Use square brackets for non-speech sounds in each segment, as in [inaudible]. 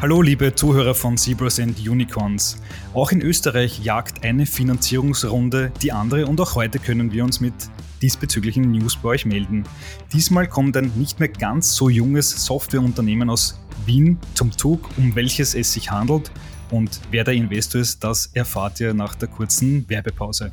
Hallo liebe Zuhörer von Zebras and Unicorns. Auch in Österreich jagt eine Finanzierungsrunde die andere und auch heute können wir uns mit diesbezüglichen News bei euch melden. Diesmal kommt ein nicht mehr ganz so junges Softwareunternehmen aus Wien zum Zug, um welches es sich handelt und wer der Investor ist, das erfahrt ihr nach der kurzen Werbepause.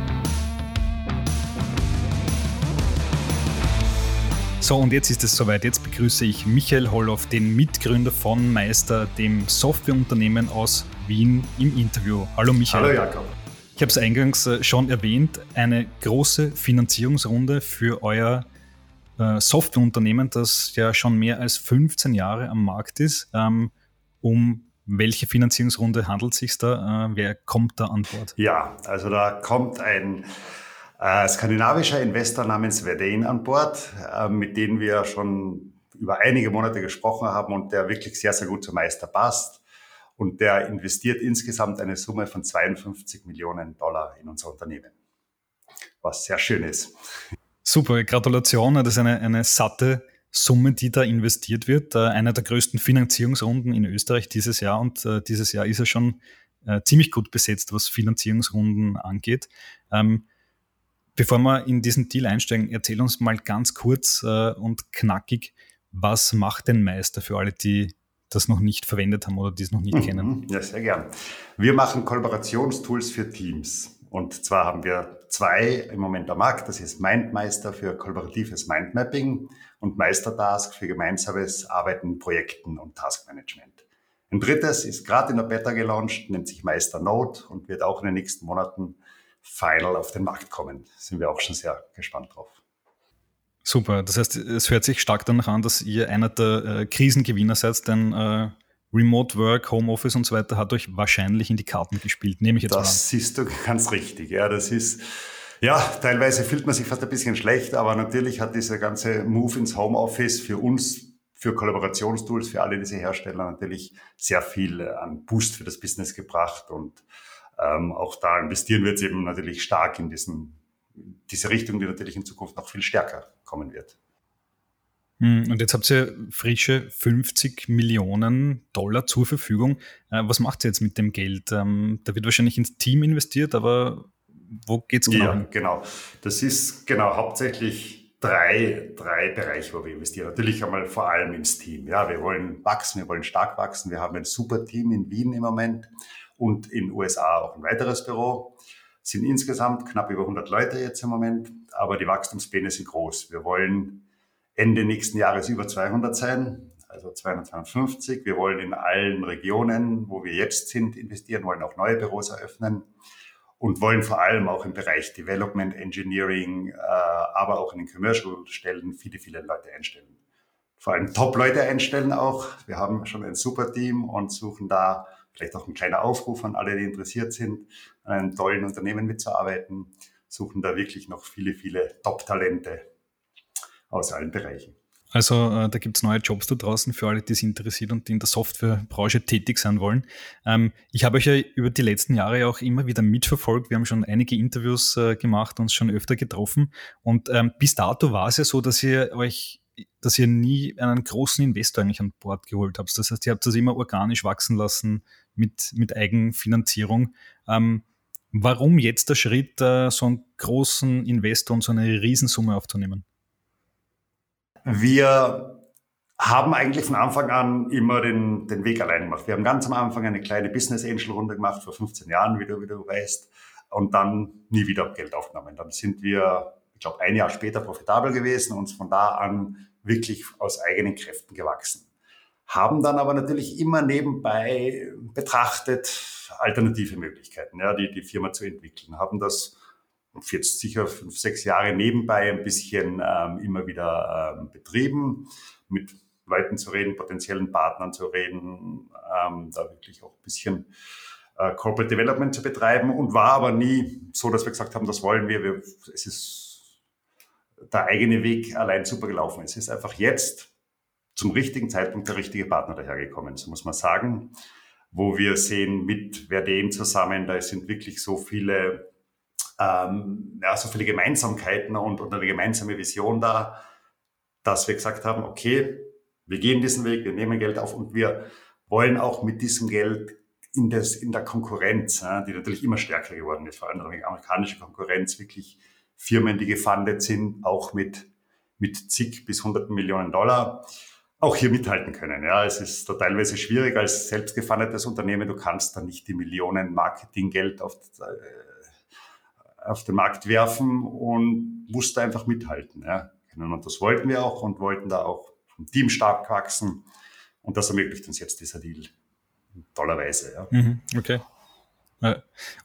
So, und jetzt ist es soweit. Jetzt begrüße ich Michael Holloff, den Mitgründer von Meister, dem Softwareunternehmen aus Wien, im Interview. Hallo Michael. Hallo Jakob. Ich habe es eingangs äh, schon erwähnt, eine große Finanzierungsrunde für euer äh, Softwareunternehmen, das ja schon mehr als 15 Jahre am Markt ist. Ähm, um welche Finanzierungsrunde handelt es sich da? Äh, wer kommt da an Bord? Ja, also da kommt ein äh, skandinavischer Investor namens Verdane an Bord, äh, mit dem wir schon über einige Monate gesprochen haben und der wirklich sehr, sehr gut zum Meister passt. Und der investiert insgesamt eine Summe von 52 Millionen Dollar in unser Unternehmen, was sehr schön ist. Super, Gratulation. Das ist eine, eine satte Summe, die da investiert wird. Äh, einer der größten Finanzierungsrunden in Österreich dieses Jahr und dieses Jahr ist er schon ziemlich gut besetzt, was Finanzierungsrunden angeht. Ähm, Bevor wir in diesen Deal einsteigen, erzähl uns mal ganz kurz äh, und knackig, was macht denn Meister für alle, die das noch nicht verwendet haben oder die es noch nicht mhm. kennen? Ja, sehr gern. Wir machen Kollaborationstools für Teams. Und zwar haben wir zwei im Moment am Markt. Das ist MindMeister für kollaboratives Mindmapping und Meistertask für gemeinsames Arbeiten, Projekten und Taskmanagement. Ein drittes ist gerade in der Beta gelauncht, nennt sich Meister Node und wird auch in den nächsten Monaten final auf den Markt kommen. Sind wir auch schon sehr gespannt drauf. Super, das heißt, es hört sich stark danach an, dass ihr einer der äh, Krisengewinner seid, denn äh, Remote Work, Homeoffice und so weiter hat euch wahrscheinlich in die Karten gespielt, nehme ich jetzt das mal Das siehst du ganz richtig, ja, das ist, ja, teilweise fühlt man sich fast ein bisschen schlecht, aber natürlich hat dieser ganze Move ins Homeoffice für uns, für Kollaborationstools, für alle diese Hersteller natürlich sehr viel an Boost für das Business gebracht und ähm, auch da investieren wir jetzt eben natürlich stark in diesen, diese Richtung, die natürlich in Zukunft noch viel stärker kommen wird. Hm, und jetzt habt ihr frische 50 Millionen Dollar zur Verfügung. Äh, was macht ihr jetzt mit dem Geld? Ähm, da wird wahrscheinlich ins Team investiert, aber wo geht es genau? Ja, genau. Das ist genau hauptsächlich drei, drei Bereiche, wo wir investieren. Natürlich einmal vor allem ins Team. Ja, wir wollen wachsen, wir wollen stark wachsen. Wir haben ein super Team in Wien im Moment und in USA auch ein weiteres Büro. Sind insgesamt knapp über 100 Leute jetzt im Moment, aber die Wachstumspläne sind groß. Wir wollen Ende nächsten Jahres über 200 sein, also 252. Wir wollen in allen Regionen, wo wir jetzt sind, investieren, wollen auch neue Büros eröffnen und wollen vor allem auch im Bereich Development, Engineering, äh, aber auch in den Commercial-Stellen viele, viele Leute einstellen. Vor allem Top-Leute einstellen auch. Wir haben schon ein super Team und suchen da Vielleicht auch ein kleiner Aufruf an alle, die interessiert sind, an einem tollen Unternehmen mitzuarbeiten, suchen da wirklich noch viele, viele Top-Talente aus allen Bereichen. Also äh, da gibt es neue Jobs da draußen für alle, die es interessiert und die in der Softwarebranche tätig sein wollen. Ähm, ich habe euch ja über die letzten Jahre auch immer wieder mitverfolgt. Wir haben schon einige Interviews äh, gemacht, uns schon öfter getroffen. Und ähm, bis dato war es ja so, dass ihr euch dass ihr nie einen großen Investor eigentlich an Bord geholt habt. Das heißt, ihr habt das immer organisch wachsen lassen mit, mit Eigenfinanzierung. Ähm, warum jetzt der Schritt, äh, so einen großen Investor und so eine Riesensumme aufzunehmen? Wir haben eigentlich von Anfang an immer den, den Weg allein gemacht. Wir haben ganz am Anfang eine kleine Business Angel Runde gemacht, vor 15 Jahren, wie du, wie du weißt, und dann nie wieder Geld aufgenommen. Dann sind wir, glaube, ein Jahr später profitabel gewesen und von da an wirklich aus eigenen Kräften gewachsen. Haben dann aber natürlich immer nebenbei betrachtet alternative Möglichkeiten, ja, die, die Firma zu entwickeln. Haben das jetzt sicher fünf, sechs Jahre nebenbei ein bisschen ähm, immer wieder ähm, betrieben, mit Leuten zu reden, potenziellen Partnern zu reden, ähm, da wirklich auch ein bisschen äh, Corporate Development zu betreiben und war aber nie so, dass wir gesagt haben, das wollen wir. wir es ist der eigene Weg allein super gelaufen. Es ist einfach jetzt zum richtigen Zeitpunkt der richtige Partner dahergekommen, so muss man sagen, wo wir sehen mit Verdem zusammen, da sind wirklich so viele, ähm, ja, so viele Gemeinsamkeiten und, und eine gemeinsame Vision da, dass wir gesagt haben, okay, wir gehen diesen Weg, wir nehmen Geld auf und wir wollen auch mit diesem Geld in, des, in der Konkurrenz, die natürlich immer stärker geworden ist, vor allem die amerikanische Konkurrenz, wirklich Firmen, die gefundet sind, auch mit, mit zig bis hunderten Millionen Dollar, auch hier mithalten können. Ja, es ist teilweise schwierig als selbstgefundetes Unternehmen. Du kannst da nicht die Millionen Marketinggeld auf, äh, auf den Markt werfen und musst da einfach mithalten. Ja. Und das wollten wir auch und wollten da auch vom Team stark wachsen. Und das ermöglicht uns jetzt dieser Deal tollerweise. Ja. Mhm, okay.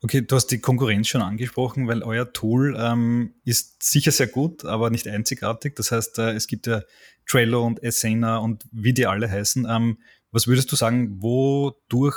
Okay, du hast die Konkurrenz schon angesprochen, weil euer Tool ähm, ist sicher sehr gut, aber nicht einzigartig. Das heißt, äh, es gibt ja Trello und Asana und wie die alle heißen. Ähm, was würdest du sagen, wodurch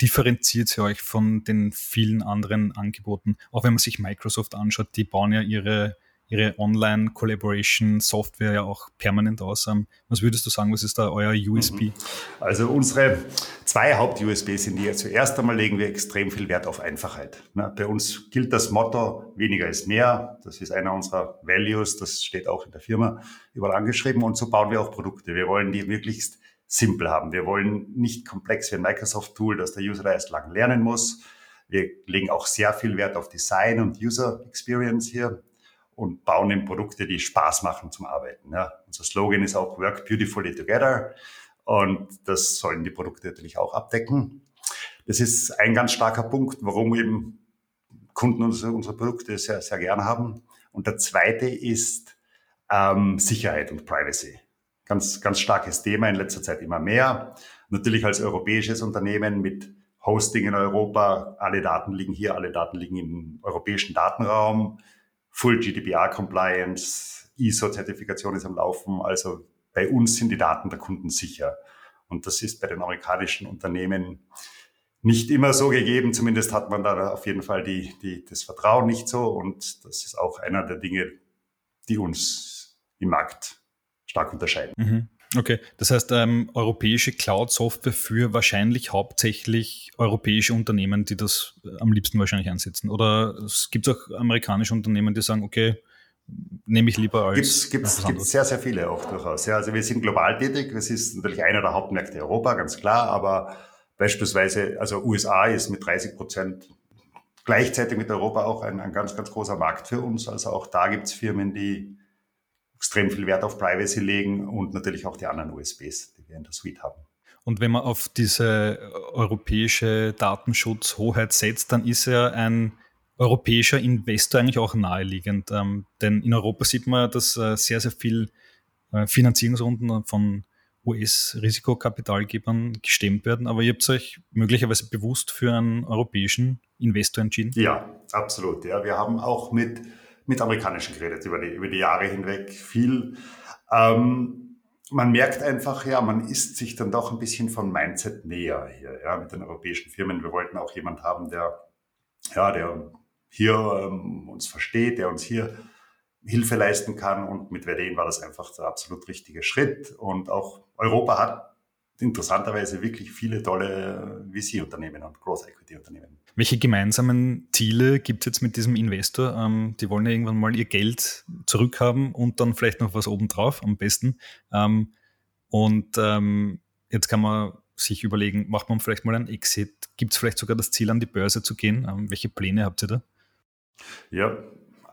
differenziert sie euch von den vielen anderen Angeboten? Auch wenn man sich Microsoft anschaut, die bauen ja ihre ihre Online-Collaboration-Software ja auch permanent aus. Was würdest du sagen, was ist da euer USB? Mhm. Also unsere zwei Haupt-USBs sind hier. Zuerst einmal legen wir extrem viel Wert auf Einfachheit. Bei uns gilt das Motto, weniger ist mehr. Das ist einer unserer Values, das steht auch in der Firma überall angeschrieben. Und so bauen wir auch Produkte. Wir wollen die möglichst simpel haben. Wir wollen nicht komplex wie ein Microsoft-Tool, das der User erst lang lernen muss. Wir legen auch sehr viel Wert auf Design und User Experience hier und bauen eben Produkte, die Spaß machen zum Arbeiten. Ja. Unser Slogan ist auch Work Beautifully Together und das sollen die Produkte natürlich auch abdecken. Das ist ein ganz starker Punkt, warum eben Kunden unsere, unsere Produkte sehr, sehr gern haben. Und der zweite ist ähm, Sicherheit und Privacy. Ganz, ganz starkes Thema in letzter Zeit immer mehr. Natürlich als europäisches Unternehmen mit Hosting in Europa. Alle Daten liegen hier, alle Daten liegen im europäischen Datenraum. Full GDPR Compliance, ISO-Zertifikation ist am Laufen. Also bei uns sind die Daten der Kunden sicher. Und das ist bei den amerikanischen Unternehmen nicht immer so gegeben. Zumindest hat man da auf jeden Fall die, die, das Vertrauen nicht so. Und das ist auch einer der Dinge, die uns im Markt stark unterscheiden. Mhm. Okay, das heißt, ähm, europäische Cloud-Software für wahrscheinlich hauptsächlich europäische Unternehmen, die das äh, am liebsten wahrscheinlich einsetzen. Oder es gibt auch amerikanische Unternehmen, die sagen, okay, nehme ich lieber als. Gibt es gibt's sehr, sehr viele auch durchaus. Ja, also wir sind global tätig. Es ist natürlich einer der Hauptmärkte Europa, ganz klar. Aber beispielsweise, also USA ist mit 30 Prozent gleichzeitig mit Europa auch ein, ein ganz, ganz großer Markt für uns. Also auch da gibt es Firmen, die extrem viel Wert auf Privacy legen und natürlich auch die anderen USBs, die wir in der Suite haben. Und wenn man auf diese europäische Datenschutzhoheit setzt, dann ist ja ein europäischer Investor eigentlich auch naheliegend. Ähm, denn in Europa sieht man, dass äh, sehr, sehr viel äh, Finanzierungsrunden von US-Risikokapitalgebern gestemmt werden. Aber ihr habt euch möglicherweise bewusst für einen europäischen Investor entschieden? Ja, absolut. Ja, wir haben auch mit mit amerikanischen geredet über die, über die Jahre hinweg viel. Ähm, man merkt einfach, ja, man ist sich dann doch ein bisschen von Mindset näher hier, ja, mit den europäischen Firmen. Wir wollten auch jemand haben, der, ja, der hier ähm, uns versteht, der uns hier Hilfe leisten kann. Und mit Verdane war das einfach der absolut richtige Schritt. Und auch Europa hat interessanterweise wirklich viele tolle VC-Unternehmen und Growth-Equity-Unternehmen. Welche gemeinsamen Ziele gibt es jetzt mit diesem Investor? Ähm, die wollen ja irgendwann mal ihr Geld zurückhaben und dann vielleicht noch was obendrauf am besten. Ähm, und ähm, jetzt kann man sich überlegen, macht man vielleicht mal einen Exit? Gibt es vielleicht sogar das Ziel, an die Börse zu gehen? Ähm, welche Pläne habt ihr da? Ja,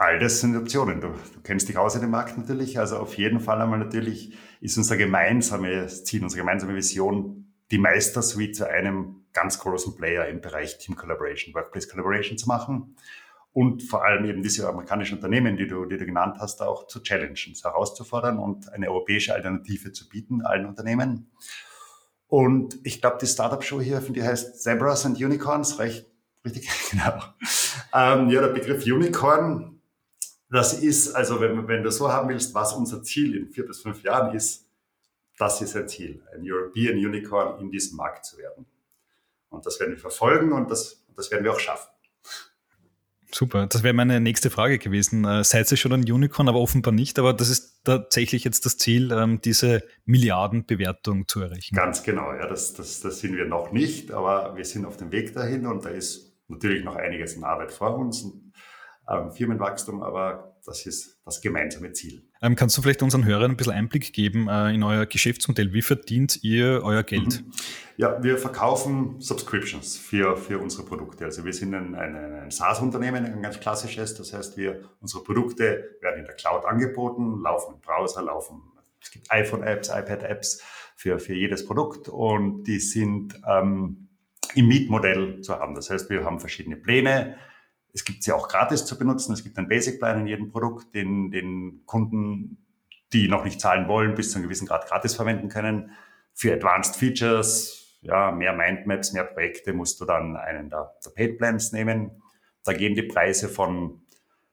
all das sind Optionen. Du, du, kennst dich aus in dem Markt natürlich. Also auf jeden Fall einmal natürlich ist unser gemeinsames Ziel, unsere gemeinsame Vision, die Meister-Suite zu einem ganz großen Player im Bereich Team Collaboration, Workplace Collaboration zu machen und vor allem eben diese amerikanischen Unternehmen, die du, die du genannt hast, auch zu challengen, herauszufordern und eine europäische Alternative zu bieten allen Unternehmen. Und ich glaube, die Startup-Show hier, die heißt Zebras and Unicorns, recht, richtig, [laughs] genau. Ähm, ja, der Begriff Unicorn, das ist, also wenn, wenn du so haben willst, was unser Ziel in vier bis fünf Jahren ist, das ist ein Ziel, ein European Unicorn in diesem Markt zu werden. Und das werden wir verfolgen und das, das werden wir auch schaffen. Super, das wäre meine nächste Frage gewesen. Äh, seid ihr schon ein Unicorn, aber offenbar nicht. Aber das ist tatsächlich jetzt das Ziel, ähm, diese Milliardenbewertung zu erreichen. Ganz genau, ja, das, das, das sind wir noch nicht, aber wir sind auf dem Weg dahin und da ist natürlich noch einiges in Arbeit vor uns, ähm, Firmenwachstum, aber das ist das gemeinsame Ziel. Ähm, kannst du vielleicht unseren Hörern ein bisschen Einblick geben äh, in euer Geschäftsmodell? Wie verdient ihr euer Geld? Mhm. Ja, wir verkaufen Subscriptions für, für unsere Produkte. Also wir sind ein, ein, ein SaaS-Unternehmen, ein ganz klassisches. Das heißt, wir, unsere Produkte werden in der Cloud angeboten, laufen im Browser, laufen, es gibt iPhone-Apps, iPad-Apps für, für jedes Produkt und die sind ähm, im Mietmodell zu haben. Das heißt, wir haben verschiedene Pläne, es gibt sie auch gratis zu benutzen. Es gibt einen Basic-Plan in jedem Produkt, den, den Kunden, die noch nicht zahlen wollen, bis zu einem gewissen Grad gratis verwenden können. Für Advanced Features, ja, mehr Mindmaps, mehr Projekte musst du dann einen der, der Paid Plans nehmen. Da gehen die Preise von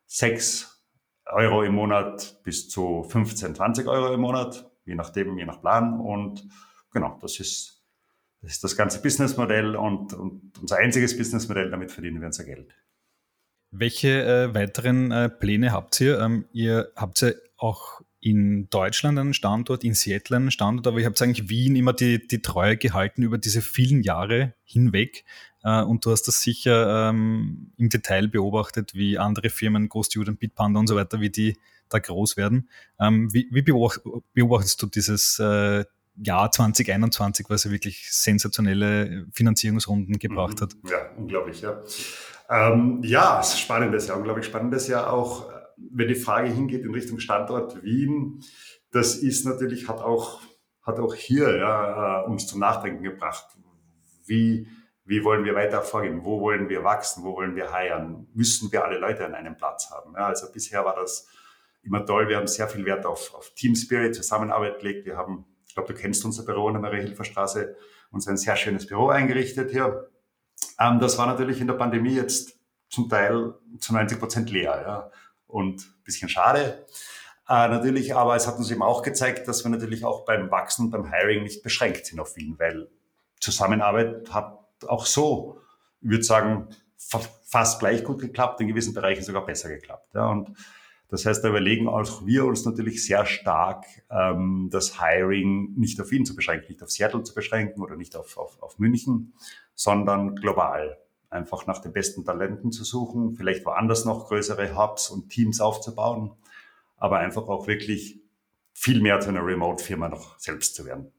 6 Euro im Monat bis zu 15, 20 Euro im Monat, je nachdem, je nach Plan. Und genau, das ist, das ist das ganze Businessmodell und, und unser einziges Businessmodell, damit verdienen wir unser Geld. Welche äh, weiteren äh, Pläne habt ihr? Ähm, ihr habt ja auch in Deutschland einen Standort, in Seattle einen Standort, aber ihr habt eigentlich Wien immer die, die Treue gehalten über diese vielen Jahre hinweg. Äh, und du hast das sicher ähm, im Detail beobachtet, wie andere Firmen, GoStudent, Bitpanda und so weiter, wie die da groß werden. Ähm, wie, wie beobachtest du dieses äh, Jahr 2021, was ja wirklich sensationelle Finanzierungsrunden gebracht mhm. hat? Ja, unglaublich, ja. Ähm, ja, spannendes Jahr, unglaublich spannendes Jahr auch, wenn die Frage hingeht in Richtung Standort Wien. Das ist natürlich, hat auch, hat auch hier ja, äh, uns zum Nachdenken gebracht. Wie, wie wollen wir weiter vorgehen? Wo wollen wir wachsen? Wo wollen wir heiern? Müssen wir alle Leute an einem Platz haben? Ja, also bisher war das immer toll. Wir haben sehr viel Wert auf, auf Team Spirit, Zusammenarbeit gelegt. Wir haben, ich glaube, du kennst unser Büro in der Marie-Hilfer-Straße, uns ein sehr schönes Büro eingerichtet hier. Ähm, das war natürlich in der Pandemie jetzt zum Teil zu 90 Prozent leer ja, und ein bisschen schade. Äh, natürlich, aber es hat uns eben auch gezeigt, dass wir natürlich auch beim Wachsen, beim Hiring nicht beschränkt sind auf Wien, weil Zusammenarbeit hat auch so, ich würde sagen, fast gleich gut geklappt, in gewissen Bereichen sogar besser geklappt. Ja, und das heißt, da überlegen auch wir uns natürlich sehr stark, ähm, das Hiring nicht auf Wien zu beschränken, nicht auf Seattle zu beschränken oder nicht auf, auf, auf München, sondern global. Einfach nach den besten Talenten zu suchen, vielleicht woanders noch größere Hubs und Teams aufzubauen, aber einfach auch wirklich viel mehr zu einer Remote-Firma noch selbst zu werden.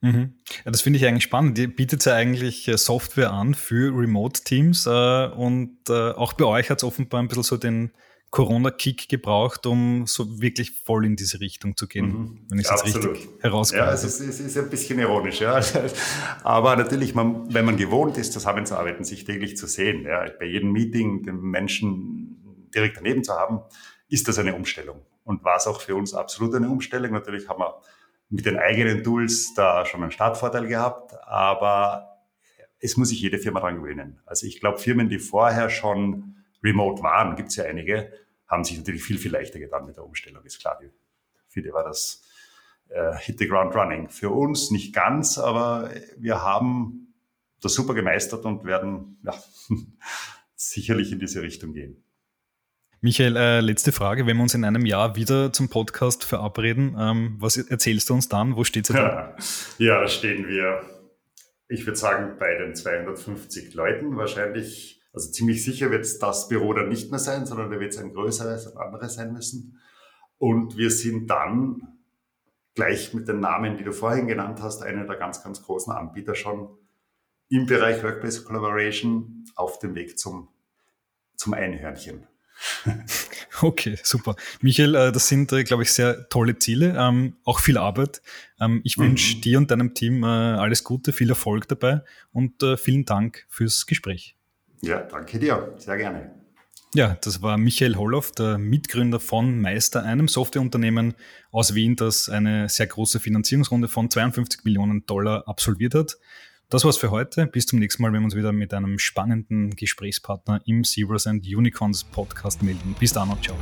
Mhm. Ja, das finde ich eigentlich spannend. Ihr bietet ja eigentlich äh, Software an für Remote-Teams äh, und äh, auch bei euch hat es offenbar ein bisschen so den, Corona-Kick gebraucht, um so wirklich voll in diese Richtung zu gehen, mhm. wenn ich es jetzt richtig herauskriege. Ja, es ist, es ist ein bisschen ironisch, ja. [laughs] Aber natürlich, man, wenn man gewohnt ist, zusammenzuarbeiten, sich täglich zu sehen, ja, bei jedem Meeting den Menschen direkt daneben zu haben, ist das eine Umstellung. Und war es auch für uns absolut eine Umstellung. Natürlich haben wir mit den eigenen Tools da schon einen Startvorteil gehabt, aber es muss sich jede Firma dran gewöhnen. Also ich glaube, Firmen, die vorher schon remote waren, gibt es ja einige, haben sich natürlich viel, viel leichter getan mit der Umstellung, ist klar. Für die war das äh, Hit the Ground Running. Für uns nicht ganz, aber wir haben das super gemeistert und werden ja, [laughs] sicherlich in diese Richtung gehen. Michael, äh, letzte Frage. Wenn wir uns in einem Jahr wieder zum Podcast verabreden, ähm, was erzählst du uns dann? Wo steht es da? [laughs] Ja, da stehen wir, ich würde sagen, bei den 250 Leuten. Wahrscheinlich also ziemlich sicher wird es das Büro dann nicht mehr sein, sondern da wird es ein größeres, ein anderes sein müssen. Und wir sind dann gleich mit den Namen, die du vorhin genannt hast, einer der ganz, ganz großen Anbieter schon im Bereich Workplace Collaboration auf dem Weg zum, zum Einhörnchen. [laughs] Okay, super. Michael, äh, das sind, äh, glaube ich, sehr tolle Ziele, ähm, auch viel Arbeit. Ähm, ich wünsche mhm. dir und deinem Team äh, alles Gute, viel Erfolg dabei und vielen Dank fürs Gespräch. Ja, danke dir. Sehr gerne. Ja, das war Michael Holloff, der Mitgründer von Meister, einem Softwareunternehmen aus Wien, das eine sehr große Finanzierungsrunde von 52 Millionen Dollar absolviert hat. Das war's für heute. Bis zum nächsten Mal, wenn wir uns wieder mit einem spannenden Gesprächspartner im Zebras and Unicorns Podcast melden. Bis dann und ciao.